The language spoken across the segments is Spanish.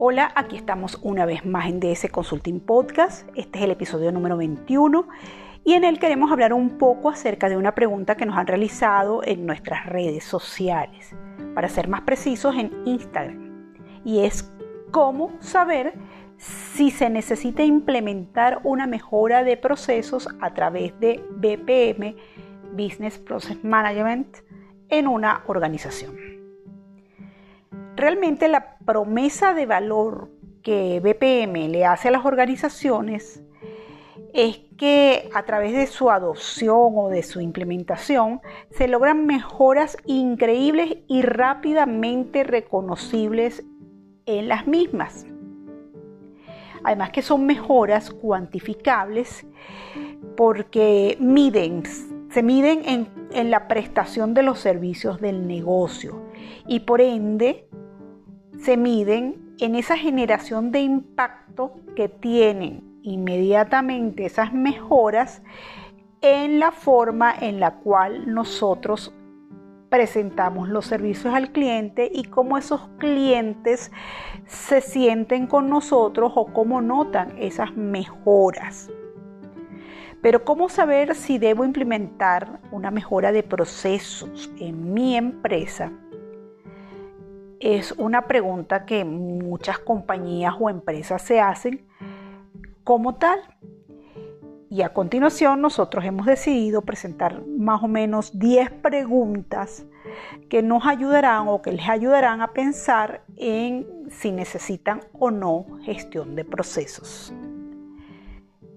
Hola, aquí estamos una vez más en DS Consulting Podcast. Este es el episodio número 21 y en él queremos hablar un poco acerca de una pregunta que nos han realizado en nuestras redes sociales, para ser más precisos en Instagram. Y es cómo saber si se necesita implementar una mejora de procesos a través de BPM, Business Process Management, en una organización. Realmente la promesa de valor que BPM le hace a las organizaciones es que a través de su adopción o de su implementación se logran mejoras increíbles y rápidamente reconocibles en las mismas. Además que son mejoras cuantificables porque miden, se miden en, en la prestación de los servicios del negocio y por ende se miden en esa generación de impacto que tienen inmediatamente esas mejoras en la forma en la cual nosotros presentamos los servicios al cliente y cómo esos clientes se sienten con nosotros o cómo notan esas mejoras. Pero ¿cómo saber si debo implementar una mejora de procesos en mi empresa? Es una pregunta que muchas compañías o empresas se hacen como tal. Y a continuación nosotros hemos decidido presentar más o menos 10 preguntas que nos ayudarán o que les ayudarán a pensar en si necesitan o no gestión de procesos.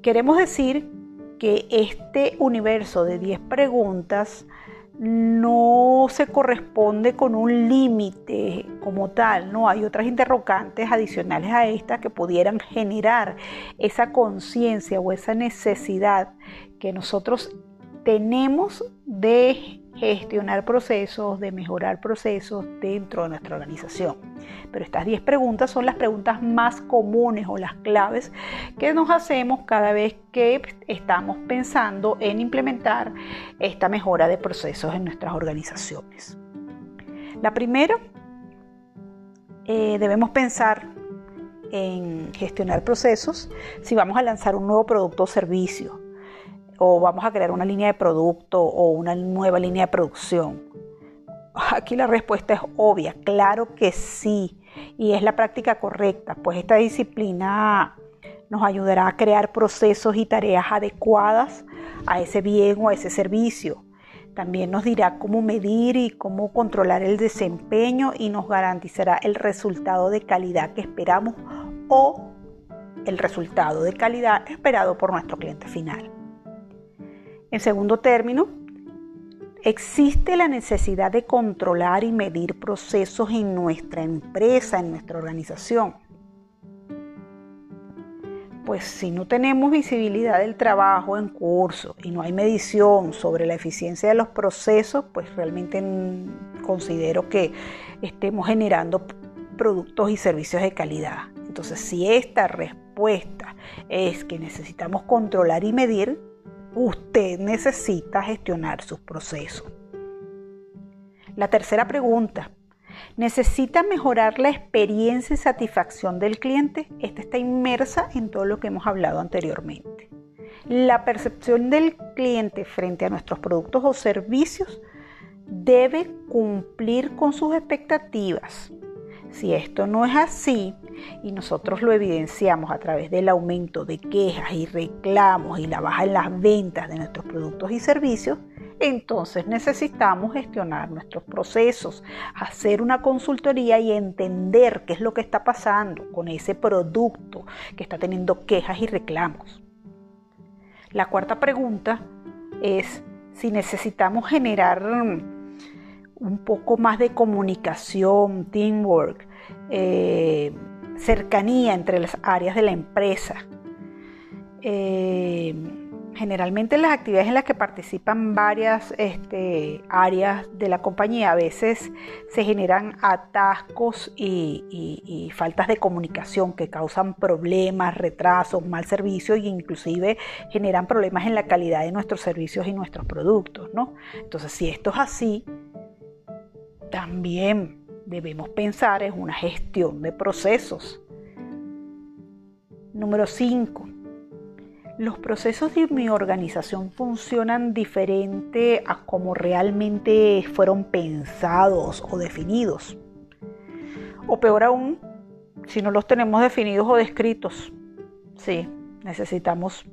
Queremos decir que este universo de 10 preguntas no se corresponde con un límite como tal, ¿no? Hay otras interrogantes adicionales a estas que pudieran generar esa conciencia o esa necesidad que nosotros tenemos de gestionar procesos, de mejorar procesos dentro de nuestra organización. Pero estas 10 preguntas son las preguntas más comunes o las claves que nos hacemos cada vez que estamos pensando en implementar esta mejora de procesos en nuestras organizaciones. La primera, eh, debemos pensar en gestionar procesos si vamos a lanzar un nuevo producto o servicio o vamos a crear una línea de producto o una nueva línea de producción? Aquí la respuesta es obvia, claro que sí, y es la práctica correcta, pues esta disciplina nos ayudará a crear procesos y tareas adecuadas a ese bien o a ese servicio. También nos dirá cómo medir y cómo controlar el desempeño y nos garantizará el resultado de calidad que esperamos o el resultado de calidad esperado por nuestro cliente final. En segundo término, existe la necesidad de controlar y medir procesos en nuestra empresa, en nuestra organización. Pues si no tenemos visibilidad del trabajo en curso y no hay medición sobre la eficiencia de los procesos, pues realmente considero que estemos generando productos y servicios de calidad. Entonces, si esta respuesta es que necesitamos controlar y medir, usted necesita gestionar sus procesos. La tercera pregunta, ¿necesita mejorar la experiencia y satisfacción del cliente? Esta está inmersa en todo lo que hemos hablado anteriormente. La percepción del cliente frente a nuestros productos o servicios debe cumplir con sus expectativas. Si esto no es así, y nosotros lo evidenciamos a través del aumento de quejas y reclamos y la baja en las ventas de nuestros productos y servicios, entonces necesitamos gestionar nuestros procesos, hacer una consultoría y entender qué es lo que está pasando con ese producto que está teniendo quejas y reclamos. La cuarta pregunta es si necesitamos generar un poco más de comunicación, teamwork, eh, cercanía entre las áreas de la empresa. Eh, generalmente las actividades en las que participan varias este, áreas de la compañía a veces se generan atascos y, faltas de comunicación que causan problemas, retrasos, mal servicio e inclusive generan problemas en la calidad de nuestros servicios y nuestros productos. ¿no? Entonces si esto es así, también debemos pensar en una gestión de procesos. Número 5. Los procesos de mi organización funcionan diferente a como realmente fueron pensados o definidos. O peor aún, si no los tenemos definidos o descritos. Sí, necesitamos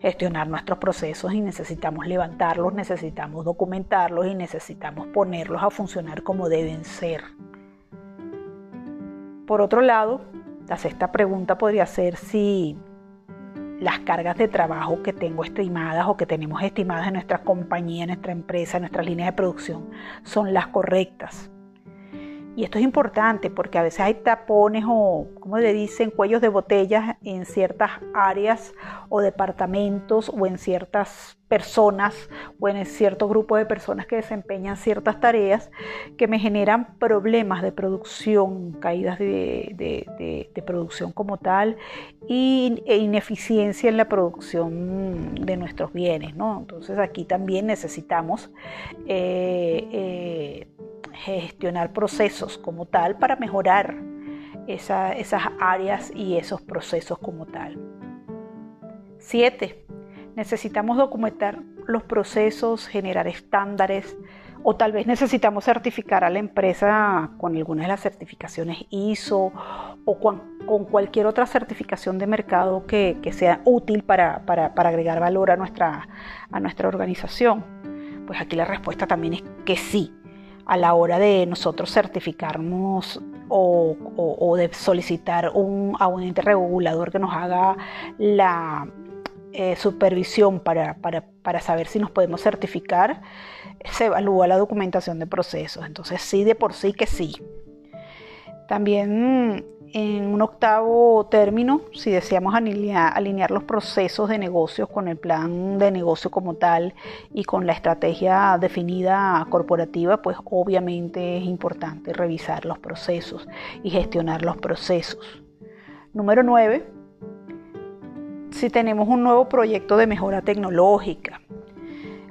gestionar nuestros procesos y necesitamos levantarlos, necesitamos documentarlos y necesitamos ponerlos a funcionar como deben ser. Por otro lado, la sexta pregunta podría ser si las cargas de trabajo que tengo estimadas o que tenemos estimadas en nuestra compañía, en nuestra empresa, en nuestras líneas de producción son las correctas. Y esto es importante porque a veces hay tapones o, como le dicen, cuellos de botellas en ciertas áreas o departamentos o en ciertas personas o en cierto grupo de personas que desempeñan ciertas tareas que me generan problemas de producción, caídas de, producción como tal y, e ineficiencia en la producción de nuestros bienes. ¿no? Entonces aquí también necesitamos eh, eh, gestionar procesos como tal para mejorar esas áreas y esos procesos como tal. 7. Necesitamos documentar los procesos, generar estándares o tal vez necesitamos certificar a la empresa con alguna de las certificaciones ISO o con, cualquier otra certificación de mercado que, sea útil para, agregar valor a nuestra, a nuestra organización. Pues aquí la respuesta también es que sí a la hora de nosotros certificarnos o, de solicitar un, a un ente regulador que nos haga la eh, supervisión para, para, saber si nos podemos certificar, se evalúa la documentación de procesos. Entonces sí, de por sí que sí. También en un octavo término, si deseamos alinear, los procesos de negocios con el plan de negocio como tal y con la estrategia definida corporativa, pues obviamente es importante revisar los procesos y gestionar los procesos. Número 9. Si tenemos un nuevo proyecto de mejora tecnológica,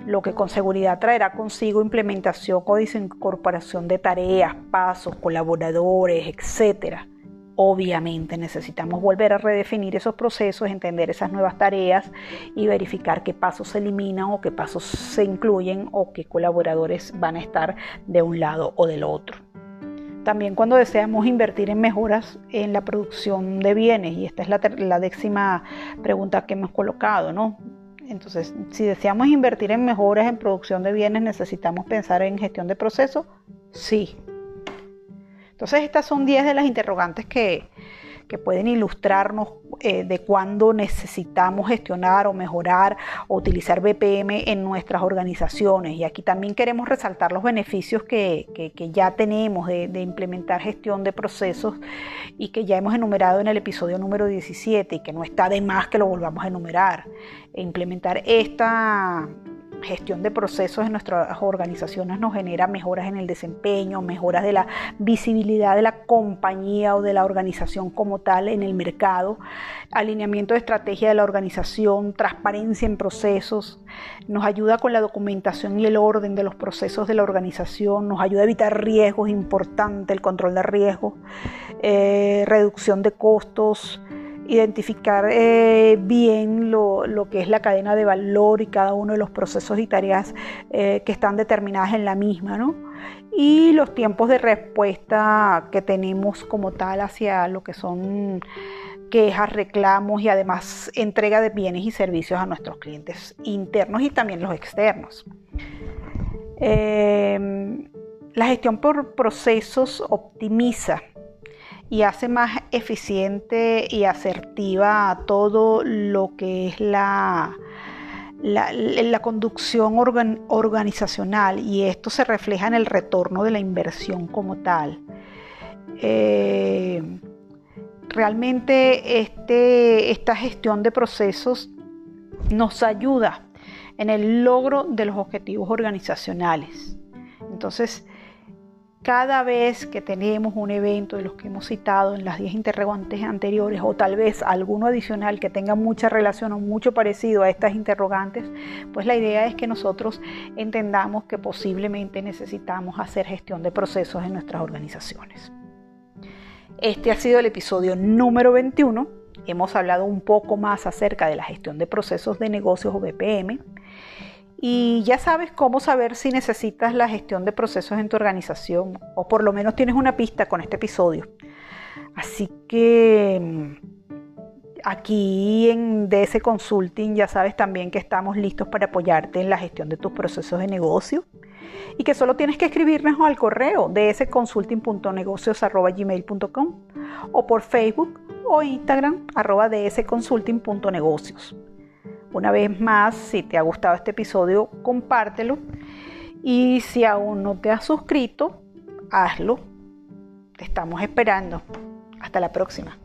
lo que con seguridad traerá consigo implementación o incorporación de tareas, pasos, colaboradores, etcétera Obviamente necesitamos volver a redefinir esos procesos, entender esas nuevas tareas y verificar qué pasos se eliminan o qué pasos se incluyen o qué colaboradores van a estar de un lado o del otro. También cuando deseamos invertir en mejoras en la producción de bienes, y esta es la, décima pregunta que hemos colocado, ¿no? Entonces, si deseamos invertir en mejoras en producción de bienes, necesitamos pensar en gestión de procesos. Sí, entonces estas son 10 de las interrogantes que, pueden ilustrarnos eh, de cuándo necesitamos gestionar o mejorar o utilizar BPM en nuestras organizaciones. Y aquí también queremos resaltar los beneficios que, ya tenemos de, de, implementar gestión de procesos y que ya hemos enumerado en el episodio número 17 y que no está de más que lo volvamos a enumerar. E implementar esta gestión de procesos en nuestras organizaciones nos genera mejoras en el desempeño, mejoras de la visibilidad de la compañía o de la organización como tal en el mercado, alineamiento de estrategia de la organización, transparencia en procesos, nos ayuda con la documentación y el orden de los procesos de la organización, nos ayuda a evitar riesgos, importante el control de riesgos, eh, reducción de costos, identificar eh, bien lo, que es la cadena de valor y cada uno de los procesos y tareas eh, que están determinadas en la misma, ¿no? Y los tiempos de respuesta que tenemos como tal hacia lo que son quejas, reclamos y además entrega de bienes y servicios a nuestros clientes internos y también los externos. Eh, la gestión por procesos optimiza y hace más eficiente y asertiva todo lo que es la, la, conducción organizacional y esto se refleja en el retorno de la inversión como tal. Eh, realmente este, esta gestión de procesos nos ayuda en el logro de los objetivos organizacionales. Entonces, cada vez que tenemos un evento de los que hemos citado en las 10 interrogantes anteriores o tal vez alguno adicional que tenga mucha relación o mucho parecido a estas interrogantes, pues la idea es que nosotros entendamos que posiblemente necesitamos hacer gestión de procesos en nuestras organizaciones. Este ha sido el episodio número 21 hemos hablado un poco más acerca de la gestión de procesos de negocios o BPM. Y ya sabes cómo saber si necesitas la gestión de procesos en tu organización o por lo menos tienes una pista con este episodio. Así que mm, aquí en DS Consulting ya sabes también que estamos listos para apoyarte en la gestión de tus procesos de negocio y que solo tienes que escribirnos al correo dsconsulting.negocios.gmail.com o por Facebook o Instagram arroba dsconsulting.negocios. Una vez más, si te ha gustado este episodio, compártelo y si aún no te has suscrito, hazlo. Te estamos esperando. Hasta la próxima.